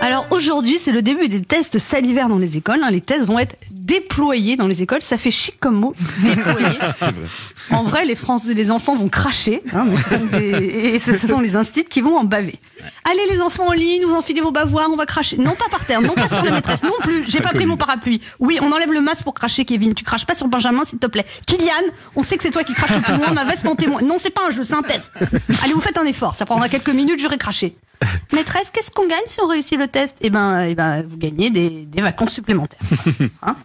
Alors aujourd'hui, c'est le début des tests salivaires dans les écoles. hein. Les tests vont être déployés dans les écoles. Ça fait chic comme mot, déployés. En vrai, les, Français, les enfants vont cracher, hein, mais ce sont, des, et ce sont les instits qui vont en baver. Allez les enfants en ligne, vous enfilez vos bavoirs, on va cracher. Non pas par terre, non pas sur la maîtresse, non plus. J'ai pas pris mon parapluie. Oui, on enlève le masque pour cracher, Kevin. Tu craches pas sur Benjamin, s'il te plaît. Kylian, on sait que c'est toi qui craches le plus loin. Ma veste en témoin. Non, c'est pas un jeu, c'est un test. Allez, vous faites un effort. Ça prendra quelques minutes, j'aurai craché. Maîtresse, qu'est-ce qu'on gagne si on réussit le test? Eh ben, eh ben, vous gagnez des, des vacances supplémentaires. Hein?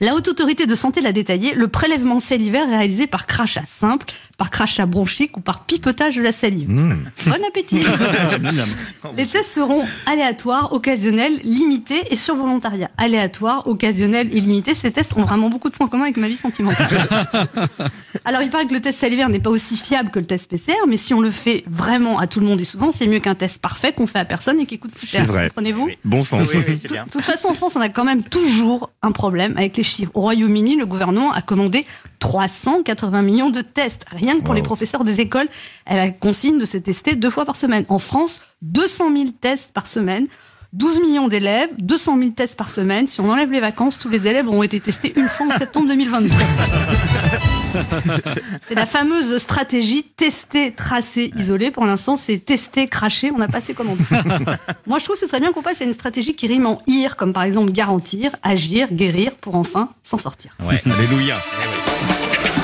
La Haute Autorité de Santé l'a détaillé, le prélèvement salivaire est réalisé par crachat simple, par crachat bronchique ou par pipetage de la salive. Bon appétit Les tests seront aléatoires, occasionnels, limités et sur volontariat. Aléatoires, occasionnels et limités, ces tests ont vraiment beaucoup de points communs avec ma vie sentimentale. Alors, il paraît que le test salivaire n'est pas aussi fiable que le test PCR, mais si on le fait vraiment à tout le monde et souvent, c'est mieux qu'un test parfait qu'on fait à personne et qui coûte plus cher. C'est vrai. Comprenez-vous? Bon sens. de toute façon, en France, on a quand même toujours un problème avec les chiffres. Au Royaume-Uni, le gouvernement a commandé 380 millions de tests. Rien que pour les professeurs des écoles, elle a consigne de se tester deux fois par semaine. En France, 200 000 tests par semaine. 12 millions d'élèves, 200 000 tests par semaine. Si on enlève les vacances, tous les élèves auront été testés une fois en septembre 2022. C'est la fameuse stratégie tester, tracer, isoler. Pour l'instant, c'est tester, cracher. On n'a pas assez commandé. Moi, je trouve que ce serait bien qu'on passe à une stratégie qui rime en ir, comme par exemple garantir, agir, guérir, pour enfin s'en sortir. Ouais, alléluia. Eh.